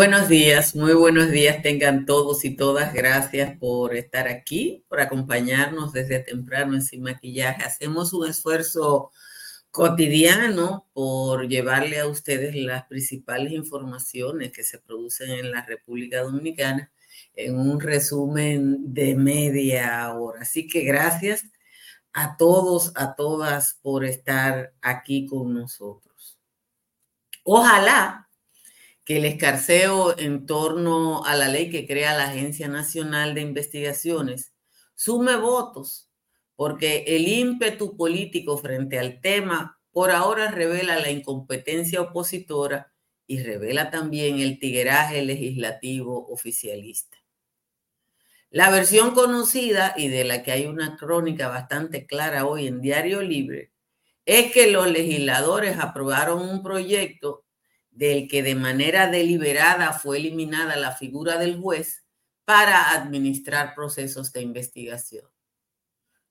Buenos días, muy buenos días tengan todos y todas. Gracias por estar aquí, por acompañarnos desde temprano en Sin Maquillaje. Hacemos un esfuerzo cotidiano por llevarle a ustedes las principales informaciones que se producen en la República Dominicana en un resumen de media hora. Así que gracias a todos, a todas por estar aquí con nosotros. Ojalá que el escarceo en torno a la ley que crea la Agencia Nacional de Investigaciones sume votos, porque el ímpetu político frente al tema por ahora revela la incompetencia opositora y revela también el tigueraje legislativo oficialista. La versión conocida y de la que hay una crónica bastante clara hoy en Diario Libre es que los legisladores aprobaron un proyecto del que de manera deliberada fue eliminada la figura del juez para administrar procesos de investigación.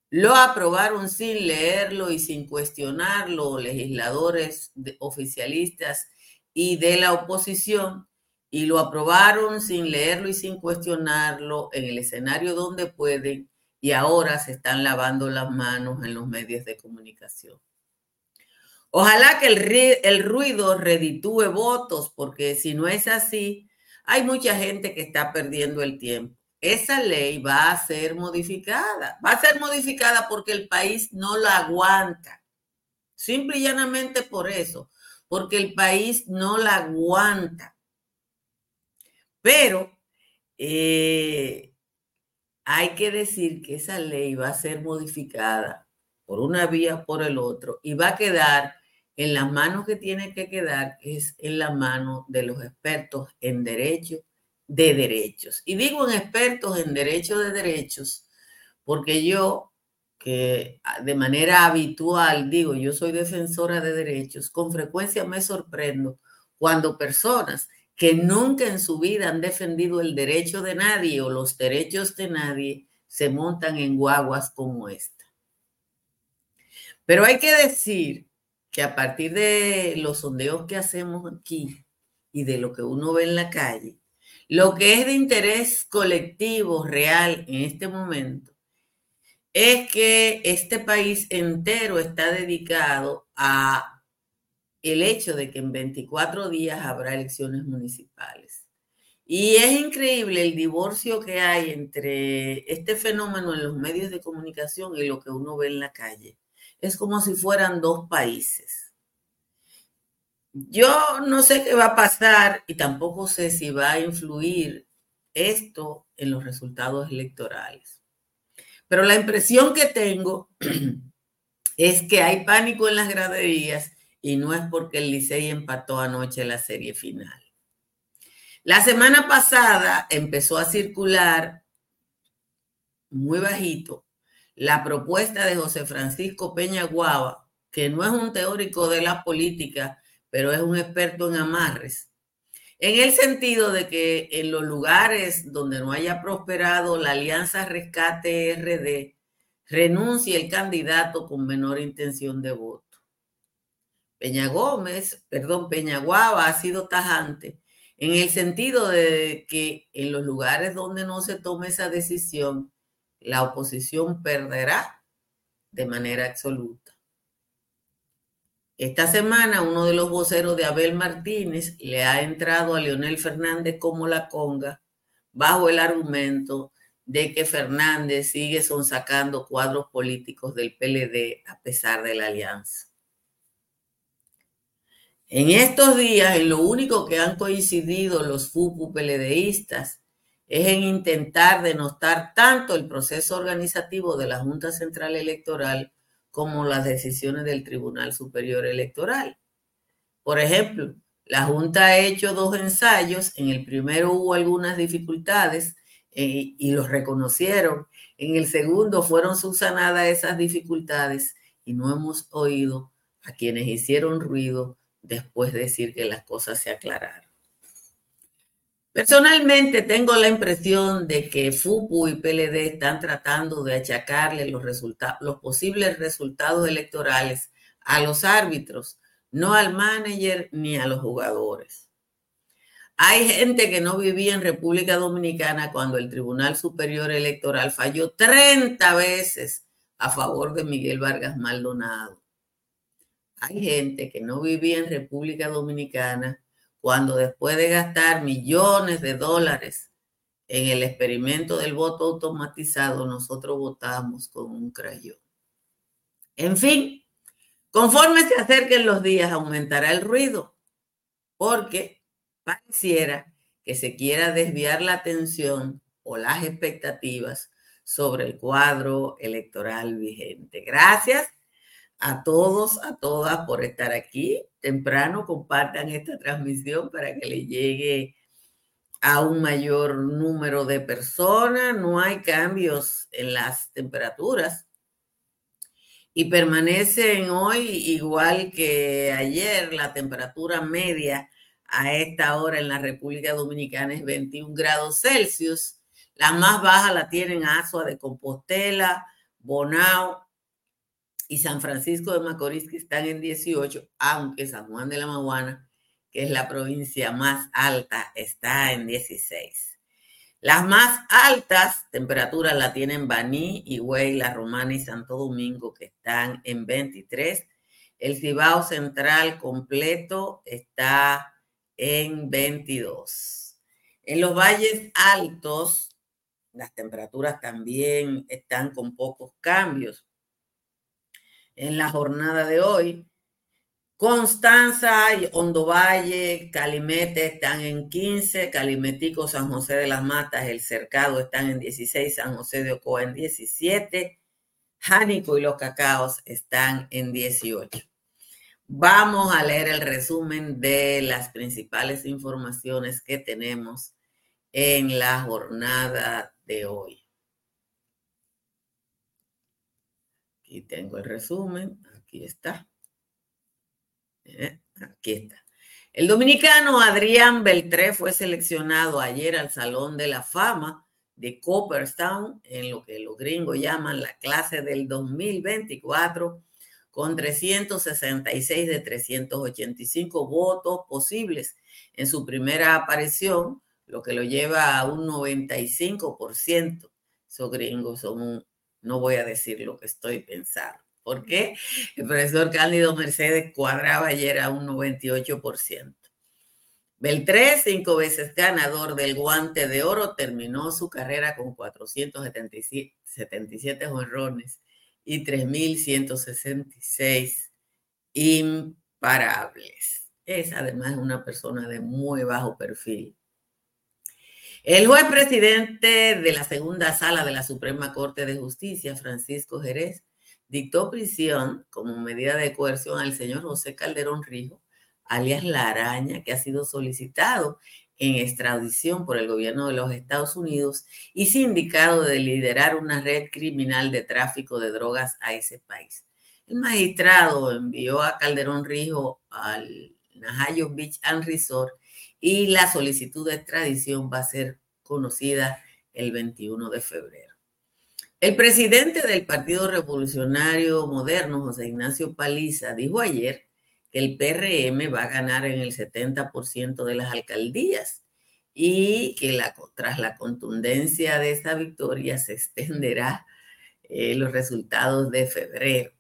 Lo aprobaron sin leerlo y sin cuestionarlo legisladores oficialistas y de la oposición y lo aprobaron sin leerlo y sin cuestionarlo en el escenario donde pueden y ahora se están lavando las manos en los medios de comunicación. Ojalá que el, ruido reditúe votos, porque si no es así, hay mucha gente que está perdiendo el tiempo. Esa ley va a ser modificada. Va a ser modificada porque el país no la aguanta. Simple y llanamente por eso, porque el país no la aguanta. Pero eh, hay que decir que esa ley va a ser modificada por una vía por el otro y va a quedar en las manos que tiene que quedar es en la mano de los expertos en derecho de derechos. Y digo en expertos en derecho de derechos porque yo, que de manera habitual digo, yo soy defensora de derechos, con frecuencia me sorprendo cuando personas que nunca en su vida han defendido el derecho de nadie o los derechos de nadie se montan en guaguas como esta. Pero hay que decir que a partir de los sondeos que hacemos aquí y de lo que uno ve en la calle, lo que es de interés colectivo real en este momento es que este país entero está dedicado a el hecho de que en 24 días habrá elecciones municipales. Y es increíble el divorcio que hay entre este fenómeno en los medios de comunicación y lo que uno ve en la calle es como si fueran dos países. Yo no sé qué va a pasar y tampoco sé si va a influir esto en los resultados electorales. Pero la impresión que tengo es que hay pánico en las graderías y no es porque el Licey empató anoche la serie final. La semana pasada empezó a circular muy bajito la propuesta de José Francisco Peña Guava, que no es un teórico de la política, pero es un experto en amarres, en el sentido de que en los lugares donde no haya prosperado la alianza Rescate RD, renuncie el candidato con menor intención de voto. Peña Gómez, perdón, Peña Guava ha sido tajante en el sentido de que en los lugares donde no se tome esa decisión, la oposición perderá de manera absoluta. Esta semana uno de los voceros de Abel Martínez le ha entrado a Leonel Fernández como la conga bajo el argumento de que Fernández sigue sonsacando cuadros políticos del PLD a pesar de la alianza. En estos días, en lo único que han coincidido los FUPU PLDistas es en intentar denostar tanto el proceso organizativo de la Junta Central Electoral como las decisiones del Tribunal Superior Electoral. Por ejemplo, la Junta ha hecho dos ensayos, en el primero hubo algunas dificultades eh, y los reconocieron, en el segundo fueron subsanadas esas dificultades y no hemos oído a quienes hicieron ruido después de decir que las cosas se aclararon. Personalmente tengo la impresión de que FUPU y PLD están tratando de achacarle los, los posibles resultados electorales a los árbitros, no al manager ni a los jugadores. Hay gente que no vivía en República Dominicana cuando el Tribunal Superior Electoral falló 30 veces a favor de Miguel Vargas Maldonado. Hay gente que no vivía en República Dominicana cuando después de gastar millones de dólares en el experimento del voto automatizado, nosotros votamos con un crayón. En fin, conforme se acerquen los días, aumentará el ruido, porque pareciera que se quiera desviar la atención o las expectativas sobre el cuadro electoral vigente. Gracias a todos, a todas por estar aquí. Temprano compartan esta transmisión para que le llegue a un mayor número de personas. No hay cambios en las temperaturas y permanecen hoy igual que ayer. La temperatura media a esta hora en la República Dominicana es 21 grados Celsius. La más baja la tienen Azua de Compostela, Bonao y San Francisco de Macorís, que están en 18, aunque San Juan de la Maguana, que es la provincia más alta, está en 16. Las más altas temperaturas la tienen Baní, Higüey, La Romana y Santo Domingo, que están en 23. El Cibao Central completo está en 22. En los valles altos, las temperaturas también están con pocos cambios. En la jornada de hoy, Constanza, Hondo Valle, Calimete están en 15, Calimetico, San José de las Matas, El Cercado están en 16, San José de Ocoa en 17, Jánico y los Cacaos están en 18. Vamos a leer el resumen de las principales informaciones que tenemos en la jornada de hoy. Aquí tengo el resumen, aquí está. Eh, aquí está. El dominicano Adrián Beltré fue seleccionado ayer al Salón de la Fama de Cooperstown, en lo que los gringos llaman la clase del 2024 con 366 de 385 votos posibles en su primera aparición, lo que lo lleva a un 95%. Esos gringos son no voy a decir lo que estoy pensando. ¿Por qué? El profesor Cándido Mercedes cuadraba ayer a un 98%. Beltré, cinco veces ganador del guante de oro, terminó su carrera con 477 honrones y 3.166 imparables. Es además una persona de muy bajo perfil. El juez presidente de la segunda sala de la Suprema Corte de Justicia, Francisco Jerez, dictó prisión como medida de coerción al señor José Calderón Rijo, alias La Araña, que ha sido solicitado en extradición por el gobierno de los Estados Unidos y sindicado de liderar una red criminal de tráfico de drogas a ese país. El magistrado envió a Calderón Rijo al Najayo Beach and Resort y la solicitud de extradición va a ser conocida el 21 de febrero. El presidente del Partido Revolucionario Moderno, José Ignacio Paliza, dijo ayer que el PRM va a ganar en el 70% de las alcaldías y que tras la contundencia de esa victoria se extenderá eh, los resultados de febrero.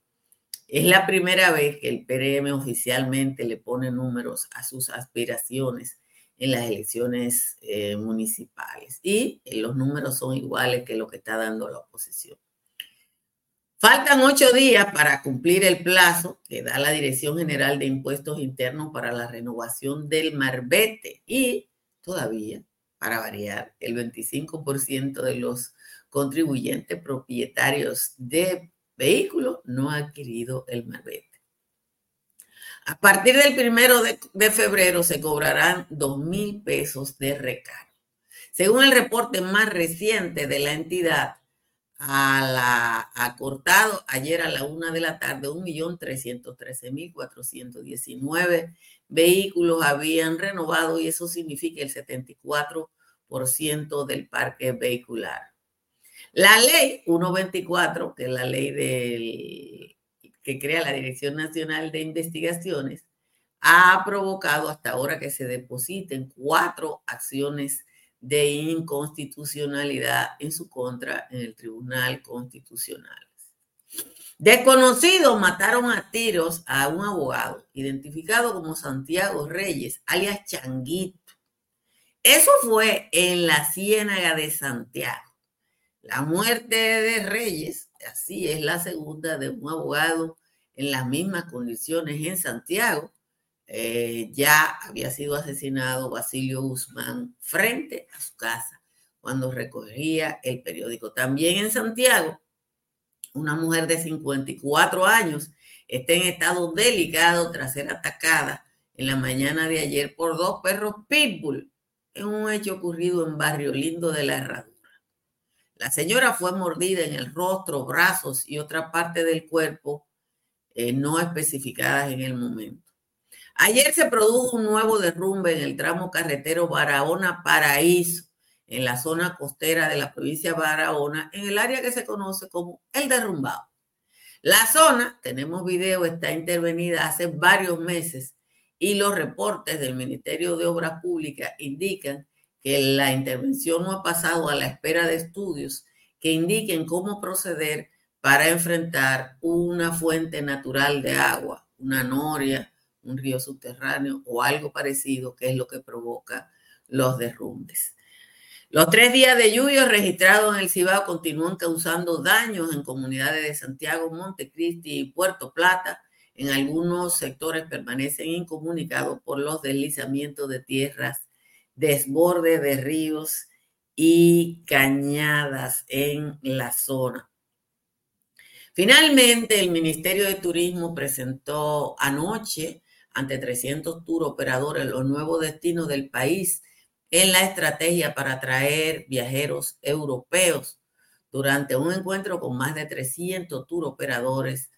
Es la primera vez que el PRM oficialmente le pone números a sus aspiraciones en las elecciones eh, municipales y eh, los números son iguales que lo que está dando la oposición. Faltan ocho días para cumplir el plazo que da la Dirección General de Impuestos Internos para la renovación del marbete y todavía, para variar, el 25% de los contribuyentes propietarios de vehículos no ha adquirido el marbete. A partir del primero de, febrero se cobrarán dos mil pesos de recargo. Según el reporte más reciente de la entidad, a la acortado ayer a la una de la tarde, 1.313.419 vehículos habían renovado y eso significa el 74% del parque vehicular. La ley 124, que es la ley del, que crea la Dirección Nacional de Investigaciones, ha provocado hasta ahora que se depositen cuatro acciones de inconstitucionalidad en su contra en el Tribunal Constitucional. Desconocidos mataron a tiros a un abogado identificado como Santiago Reyes, alias Changuito. Eso fue en la Ciénaga de Santiago. La muerte de Reyes, así es la segunda de un abogado en las mismas condiciones en Santiago. Eh, ya había sido asesinado Basilio Guzmán frente a su casa cuando recogía el periódico. También en Santiago una mujer de 54 años está en estado delicado tras ser atacada en la mañana de ayer por dos perros pitbull en un hecho ocurrido en Barrio Lindo de la Herradura. La señora fue mordida en el rostro, brazos y otra parte del cuerpo eh, no especificadas en el momento. Ayer se produjo un nuevo derrumbe en el tramo carretero Barahona-Paraíso en la zona costera de la provincia de Barahona, en el área que se conoce como el derrumbado. La zona, tenemos video, está intervenida hace varios meses y los reportes del Ministerio de Obras Públicas indican que la intervención no ha pasado a la espera de estudios que indiquen cómo proceder para enfrentar una fuente natural de agua, una noria, un río subterráneo o algo parecido, que es lo que provoca los derrumbes. Los tres días de lluvia registrados en el Cibao continúan causando daños en comunidades de Santiago, Montecristi y Puerto Plata. En algunos sectores permanecen incomunicados por los deslizamientos de tierras, desborde de ríos y cañadas en la zona. Finalmente, el Ministerio de Turismo presentó anoche ante 300 tour operadores los nuevos destinos del país en la estrategia para atraer viajeros europeos durante un encuentro con más de 300 tour operadores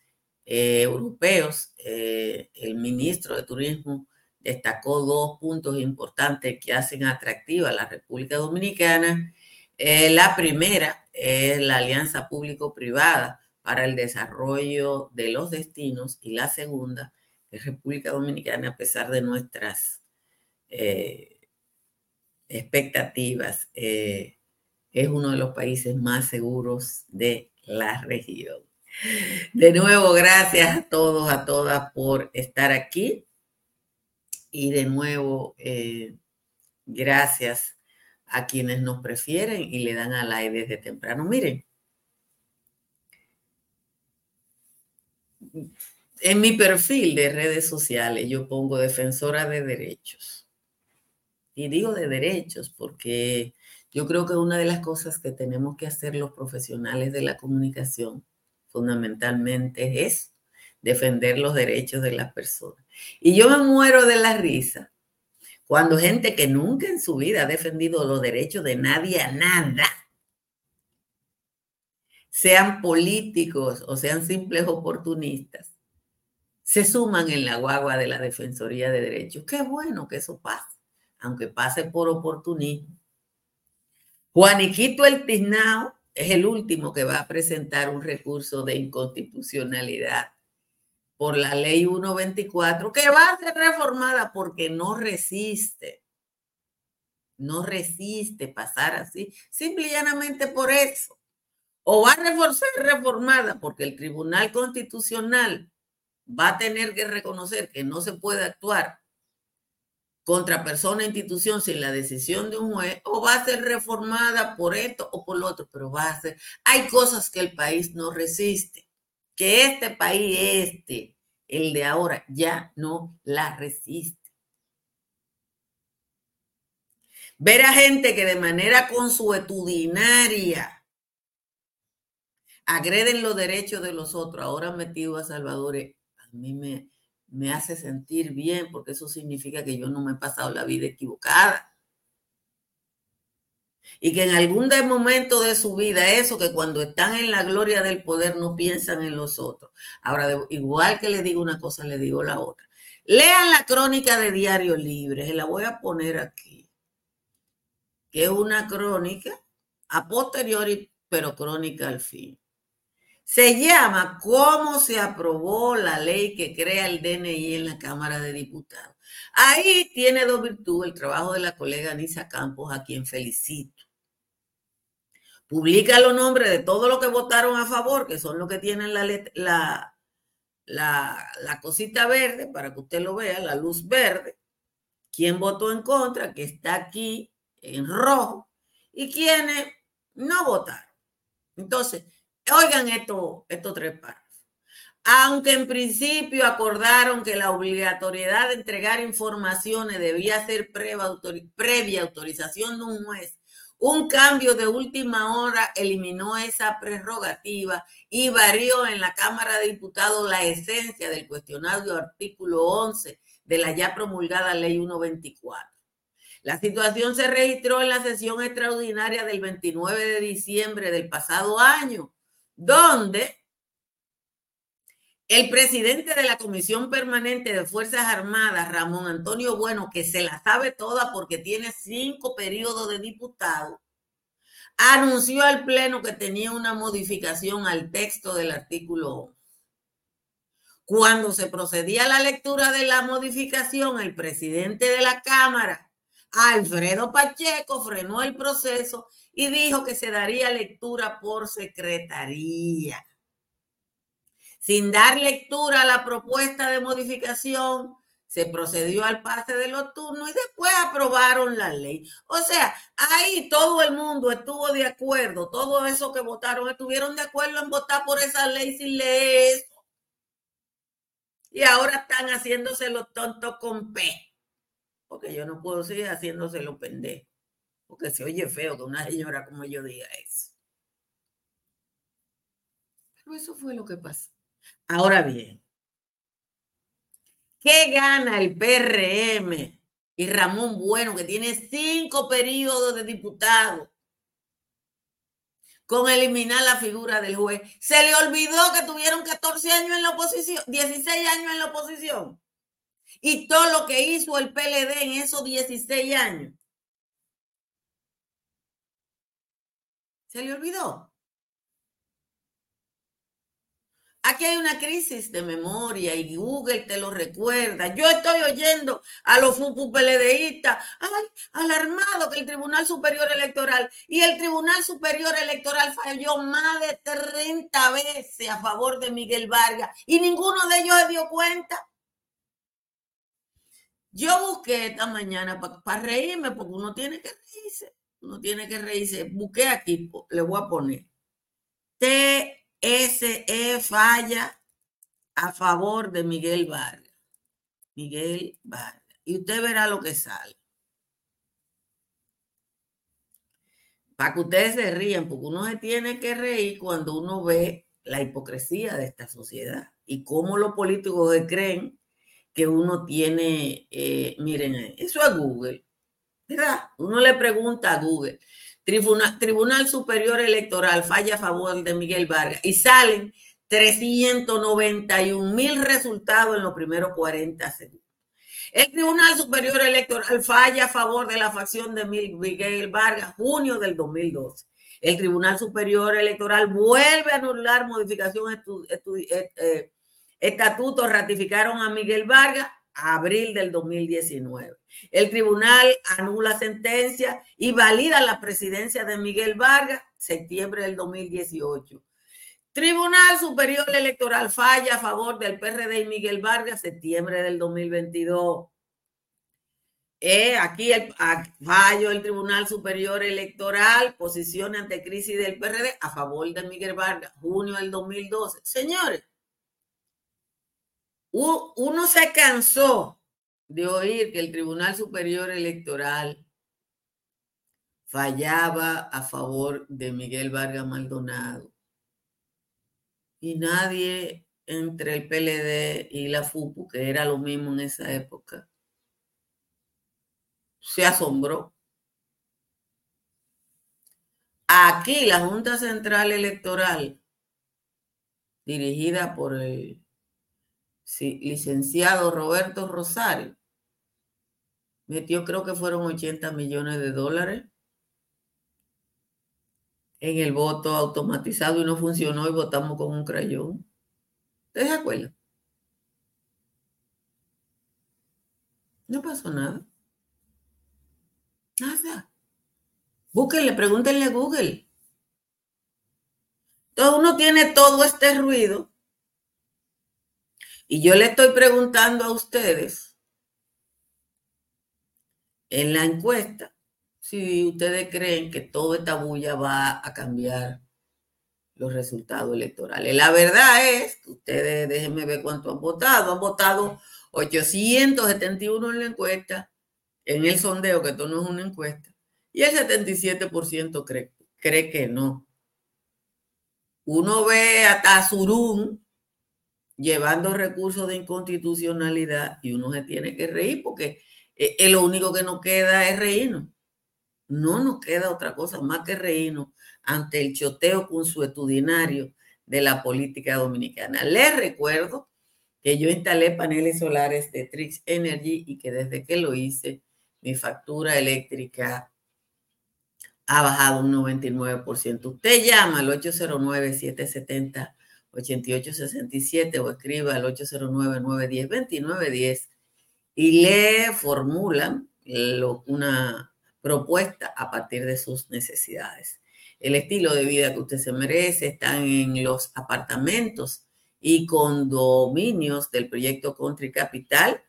eh, europeos. Eh, el ministro de Turismo destacó dos puntos importantes que hacen atractiva a la República Dominicana. Eh, la primera es la alianza público-privada para el desarrollo de los destinos y la segunda es República Dominicana, a pesar de nuestras expectativas, eh, es uno de los países más seguros de la región. De nuevo, gracias a todos, a todas por estar aquí. Y de nuevo, eh, gracias a quienes nos prefieren y le dan al aire desde temprano. Miren, en mi perfil de redes sociales yo pongo defensora de derechos y digo de derechos porque yo creo que una de las cosas que tenemos que hacer los profesionales de la comunicación fundamentalmente es defender los derechos de las personas. Y yo me muero de la risa cuando gente que nunca en su vida ha defendido los derechos de nadie a nada, sean políticos o sean simples oportunistas, se suman en la guagua de la Defensoría de Derechos. Qué bueno que eso pase aunque pase por oportunismo. Juaniquito El Tiznao es el último que va a presentar un recurso de inconstitucionalidad por la ley 124, que va a ser reformada porque no resiste, no resiste pasar así, simple y llanamente por eso. O va a ser reformada porque el Tribunal Constitucional va a tener que reconocer que no se puede actuar contra persona e institución sin la decisión de un juez o va a ser reformada por esto o por lo otro, pero va a ser, hay cosas que el país no resiste, que este país, este, el de ahora, ya no la resiste. Ver a gente que de manera consuetudinaria agreden los derechos de los otros, ahora metido a Salvador, a mí me, me hace sentir bien, porque eso significa que yo no me he pasado la vida equivocada. Y que en algún momento de su vida, eso que cuando están en la gloria del poder no piensan en los otros. Ahora, igual que le digo una cosa, le digo la otra. Lean la crónica de Diario Libre, se la voy a poner aquí, que es una crónica a posteriori, pero crónica al fin. Se llama ¿Cómo se aprobó la ley que crea el DNI en la Cámara de Diputados? Ahí tiene dos virtudes el trabajo de la colega Nisa Campos, a quien felicito. Publica los nombres de todos los que votaron a favor, que son los que tienen la, cosita verde, para que usted lo vea, la luz verde. ¿Quién votó en contra? Que está aquí en rojo. Y quienes no votaron. Entonces, Oigan esto, estos tres párrafos. Aunque en principio acordaron que la obligatoriedad de entregar informaciones debía ser previa autorización de un juez, un cambio de última hora eliminó esa prerrogativa y varió en la Cámara de Diputados la esencia del cuestionario artículo 11 de la ya promulgada Ley 124. La situación se registró en la sesión extraordinaria del 29 de diciembre del pasado año, donde el presidente de la Comisión Permanente de Fuerzas Armadas, Ramón Antonio Bueno, que se la sabe toda porque tiene cinco periodos de diputado, anunció al Pleno que tenía una modificación al texto del artículo Cuando se procedía a la lectura de la modificación, el presidente de la Cámara, Alfredo Pacheco, frenó el proceso y dijo que se daría lectura por secretaría. Sin dar lectura a la propuesta de modificación, se procedió al pase de los turnos y después aprobaron la ley. O sea, ahí todo el mundo estuvo de acuerdo, todos esos que votaron estuvieron de acuerdo en votar por esa ley sin leer eso. Y ahora están haciéndose los tontos con P. Porque yo no puedo seguir haciéndose los pendejos porque se oye feo que una señora como yo diga eso. Pero eso fue lo que pasó. Ahora bien, ¿qué gana el PRM y Ramón Bueno, que tiene cinco periodos de diputado? con eliminar la figura del juez. Se le olvidó que tuvieron 14 años en la oposición, 16 años en la oposición. Y todo lo que hizo el PLD en esos 16 años. ¿Se le olvidó? Aquí hay una crisis de memoria y Google te lo recuerda. Yo estoy oyendo a los FUPU-PLDistas, alarmado que el Tribunal Superior Electoral y el Tribunal Superior Electoral falló más de 30 veces a favor de Miguel Vargas y ninguno de ellos se dio cuenta. Yo busqué esta mañana para reírme porque uno tiene que reírse uno tiene que reírse. Busqué aquí, le voy a poner. TSE falla a favor de Miguel Vargas. Miguel Vargas. Y usted verá lo que sale. Para que ustedes se rían, porque uno se tiene que reír cuando uno ve la hipocresía de esta sociedad y cómo los políticos creen que uno tiene, eh, miren, eso es Google. Uno le pregunta a Google, Tribunal, Superior Electoral falla a favor de Miguel Vargas y salen 391 mil resultados en los primeros 40 segundos. El Tribunal Superior Electoral falla a favor de la facción de Miguel Vargas, junio del 2012. El Tribunal Superior Electoral vuelve a anular modificación eh, eh, estatutos, ratificaron a Miguel Vargas, abril del 2019. El tribunal anula sentencia y valida la presidencia de Miguel Vargas, septiembre del 2018. Tribunal Superior Electoral falla a favor del PRD y Miguel Vargas, septiembre del 2022. Eh, aquí el fallo del Tribunal Superior Electoral, posición ante crisis del PRD a favor de Miguel Vargas, junio del 2012. Señores, uno se cansó de oír que el Tribunal Superior Electoral fallaba a favor de Miguel Vargas Maldonado. Y nadie entre el PLD y la FUPU, que era lo mismo en esa época, se asombró. Aquí la Junta Central Electoral, dirigida por el licenciado Roberto Rosario, metió creo que fueron 80 millones de dólares en el voto automatizado y no funcionó y votamos con un crayón. ¿Ustedes se acuerdan? No pasó nada. Nada. Búsquenle, pregúntenle a Google. Todo uno tiene todo este ruido. Y yo le estoy preguntando a ustedes en la encuesta si ustedes creen que toda esta bulla va a cambiar los resultados electorales. La verdad es que ustedes, déjenme ver cuánto han votado. Han votado 871 en la encuesta, en el sondeo, que esto no es una encuesta, y el 77% cree, cree que no. Uno ve a Tazurún llevando recursos de inconstitucionalidad y uno se tiene que reír porque es, eh, lo único que nos queda es reírnos. No nos queda otra cosa más que reírnos ante el choteo consuetudinario de la política dominicana. Les recuerdo que yo instalé paneles solares de Trix Energy y que desde que lo hice, mi factura eléctrica ha bajado un 99%. Usted llama al 809-770-8867 o escriba al 809-910-2910 y le formulan una propuesta a partir de sus necesidades. El estilo de vida que usted se merece está en los apartamentos y condominios del proyecto Country Capital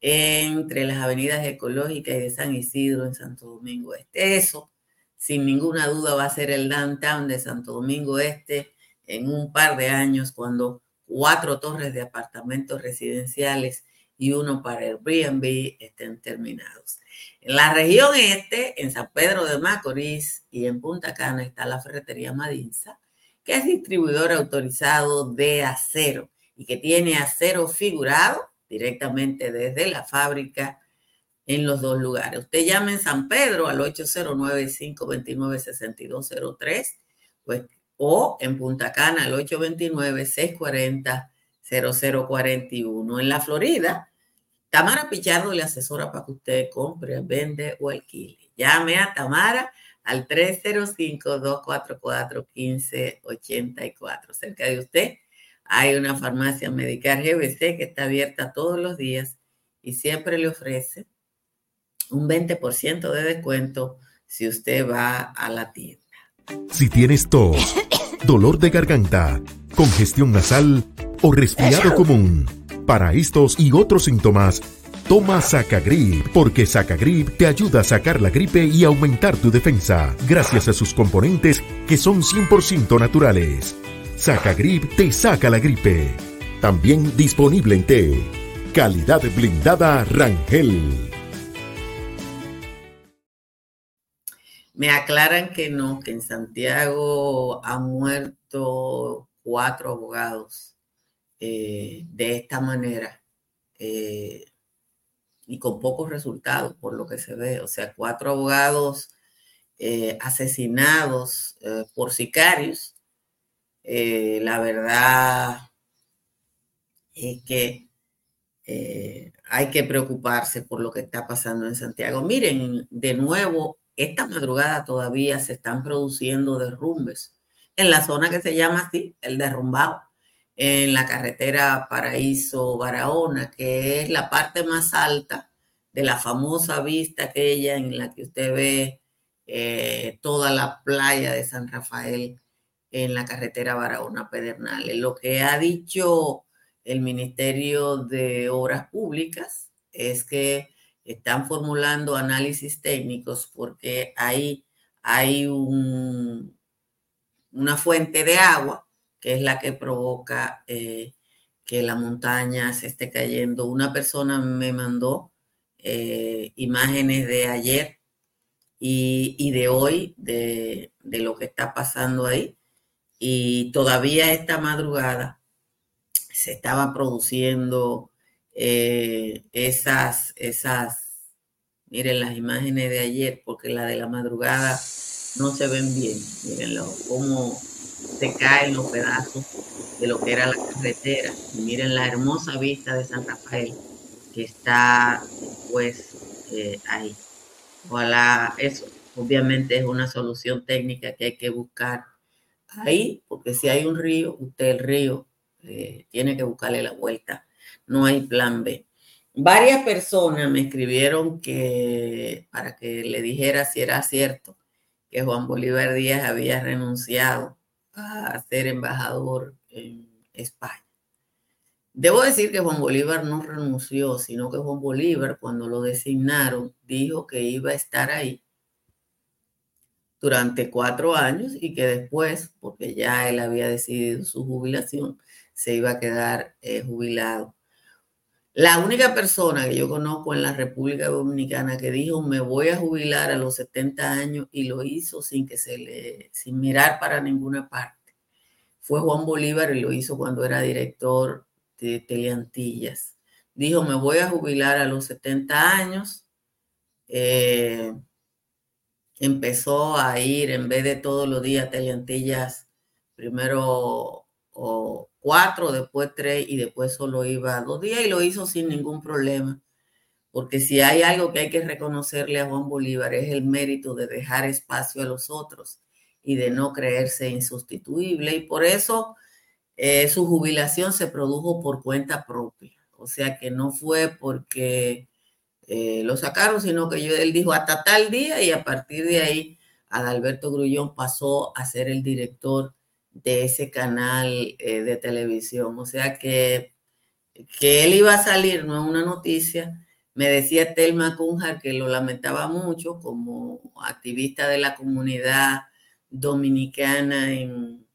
entre las avenidas ecológicas y de San Isidro en Santo Domingo Este. Eso, sin ninguna duda, va a ser el downtown de Santo Domingo Este en un par de años cuando cuatro torres de apartamentos residenciales y uno para Airbnb estén terminados. En la región este, en San Pedro de Macorís y en Punta Cana está la ferretería Madinza, que es distribuidor autorizado de acero y que tiene acero figurado directamente desde la fábrica en los dos lugares. Usted llame en San Pedro al 809-529-6203 pues, o en Punta Cana al 829-640-0041. En la Florida, Tamara Pichardo le asesora para que usted compre, vende o alquile. Llame a Tamara al 305-244-1584. Cerca de usted hay una farmacia Medicar GBC que está abierta todos los días y siempre le ofrece un 20% de descuento si usted va a la tienda. Si tienes tos, dolor de garganta, congestión nasal o resfriado común, para estos y otros síntomas, Toma Sacagrip, porque Sacagrip te ayuda a sacar la gripe y aumentar tu defensa, gracias a sus componentes que son 100% naturales. Sacagrip te saca la gripe. También disponible en té. Calidad blindada Rangel. Me aclaran que no, que en Santiago han muerto cuatro abogados eh, de esta manera. Eh, y con pocos resultados, por lo que se ve. O sea, cuatro abogados eh, asesinados por sicarios. La verdad es que hay que preocuparse por lo que está pasando en Santiago. Miren, de nuevo, esta madrugada todavía se están produciendo derrumbes en la zona que se llama así, el derrumbado en la carretera Paraíso Barahona, que es la parte más alta de la famosa vista aquella en la que usted ve eh, toda la playa de San Rafael en la carretera Barahona Pedernales. Lo que ha dicho el Ministerio de Obras Públicas es que están formulando análisis técnicos porque ahí hay un, una fuente de agua que es la que provoca eh, que la montaña se esté cayendo. Una persona me mandó eh, imágenes de ayer y, de hoy, de, lo que está pasando ahí. Y todavía esta madrugada se estaba produciendo eh, esas, esas, miren las imágenes de ayer, porque la de la madrugada no se ven bien. Mirenlo, cómo se caen los pedazos de lo que era la carretera. miren la hermosa vista de San Rafael que está pues eh, ahí. Ojalá eso, Obviamente es una solución técnica que hay que buscar ahí, porque si hay un río, usted el río eh, tiene que buscarle la vuelta. No hay plan B. Varias personas me escribieron que para que le dijera si era cierto que Juan Bolívar Díaz había renunciado a ser embajador en España. Debo decir que Juan Bolívar no renunció, sino que Juan Bolívar, cuando lo designaron, dijo que iba a estar ahí durante cuatro años y que después, porque ya él había decidido su jubilación, se iba a quedar eh, jubilado. La única persona que yo conozco en la República Dominicana que dijo me voy a jubilar a los 70 años y lo hizo sin que se le, sin mirar para ninguna parte, fue Juan Bolívar y lo hizo cuando era director de Teleantillas. Dijo me voy a jubilar a los 70 años. Eh, empezó a ir en vez de todos los días Teleantillas, primero o cuatro, después tres y después solo iba dos días y lo hizo sin ningún problema. Porque si hay algo que hay que reconocerle a Juan Bolívar es el mérito de dejar espacio a los otros y de no creerse insustituible. Y por eso eh, su jubilación se produjo por cuenta propia. O sea que no fue porque eh, lo sacaron, sino que yo, él dijo hasta tal día y a partir de ahí Adalberto Grullón pasó a ser el director de ese canal eh, de televisión. O sea que, que él iba a salir, no es una noticia. Me decía Telma Cunja que lo lamentaba mucho como activista de la comunidad dominicana en,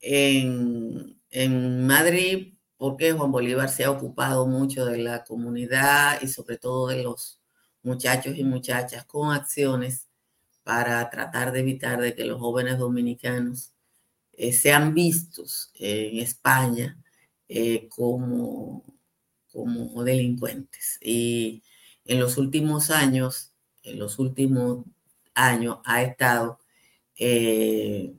en, en Madrid, porque Juan Bolívar se ha ocupado mucho de la comunidad y sobre todo de los muchachos y muchachas con acciones para tratar de evitar de que los jóvenes dominicanos eh, sean vistos en España eh, como, como delincuentes. Y en los últimos años, en los últimos años ha estado eh,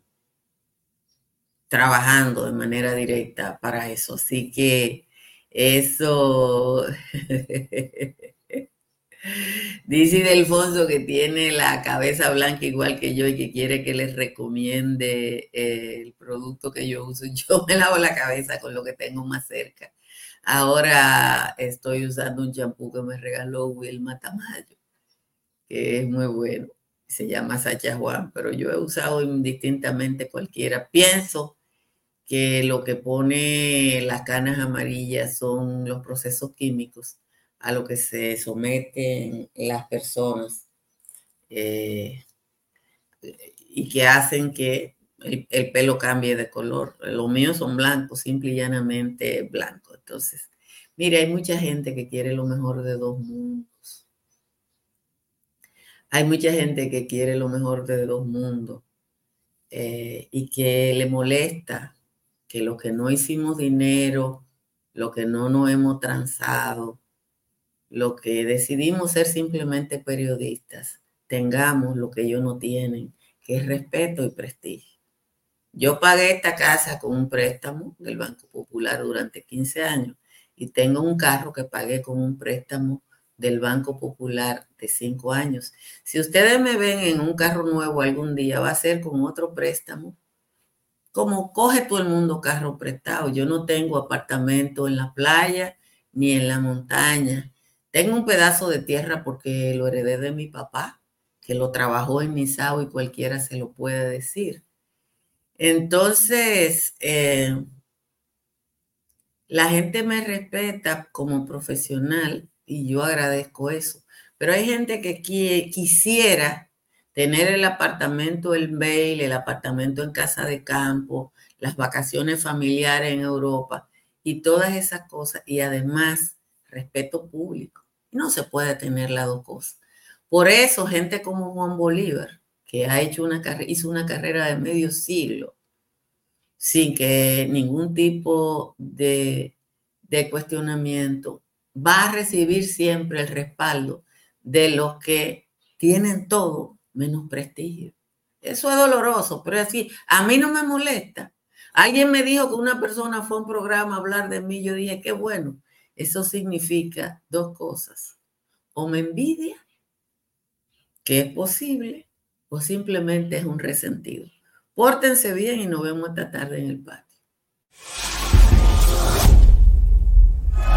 trabajando de manera directa para eso. Así que eso, dice Delfonso que tiene la cabeza blanca igual que yo y que quiere que les recomiende eh, el producto que yo uso. Yo me lavo la cabeza con lo que tengo más cerca. Ahora estoy usando un champú que me regaló Will Matamayo, que es muy bueno. Se llama Sacha Juan, pero yo he usado indistintamente cualquiera. Pienso que lo que pone las canas amarillas son los procesos químicos a lo que se someten las personas eh, y que hacen que el, el, pelo cambie de color. Los míos son blancos, simple y llanamente blancos. Entonces, mire, hay mucha gente que quiere lo mejor de dos mundos. Hay mucha gente que quiere lo mejor de dos mundos eh, y que le molesta que lo que no hicimos dinero, lo que no nos hemos transado, lo que decidimos ser simplemente periodistas, tengamos lo que ellos no tienen, que es respeto y prestigio. Yo pagué esta casa con un préstamo del Banco Popular durante 15 años y tengo un carro que pagué con un préstamo del Banco Popular de 5 años. Si ustedes me ven en un carro nuevo algún día, va a ser con otro préstamo como coge todo el mundo carro prestado. Yo no tengo apartamento en la playa ni en la montaña. Tengo un pedazo de tierra porque lo heredé de mi papá, que lo trabajó en Misao y cualquiera se lo puede decir. Entonces, eh, la gente me respeta como profesional y yo agradezco eso. Pero hay gente que quisiera tener el apartamento en Bail, el apartamento en casa de campo, las vacaciones familiares en Europa y todas esas cosas. Y además, respeto público. No se puede tener las dos cosas. Por eso, gente como Juan Bolívar, que ha hecho una hizo una carrera de medio siglo, sin que ningún tipo de, de cuestionamiento, va a recibir siempre el respaldo de los que tienen todo menos prestigio. Eso es doloroso, pero así, a mí no me molesta. Alguien me dijo que una persona fue a un programa a hablar de mí, yo dije, qué bueno. Eso significa dos cosas. O me envidia que es posible o simplemente es un resentido. Pórtense bien y nos vemos esta tarde en el patio.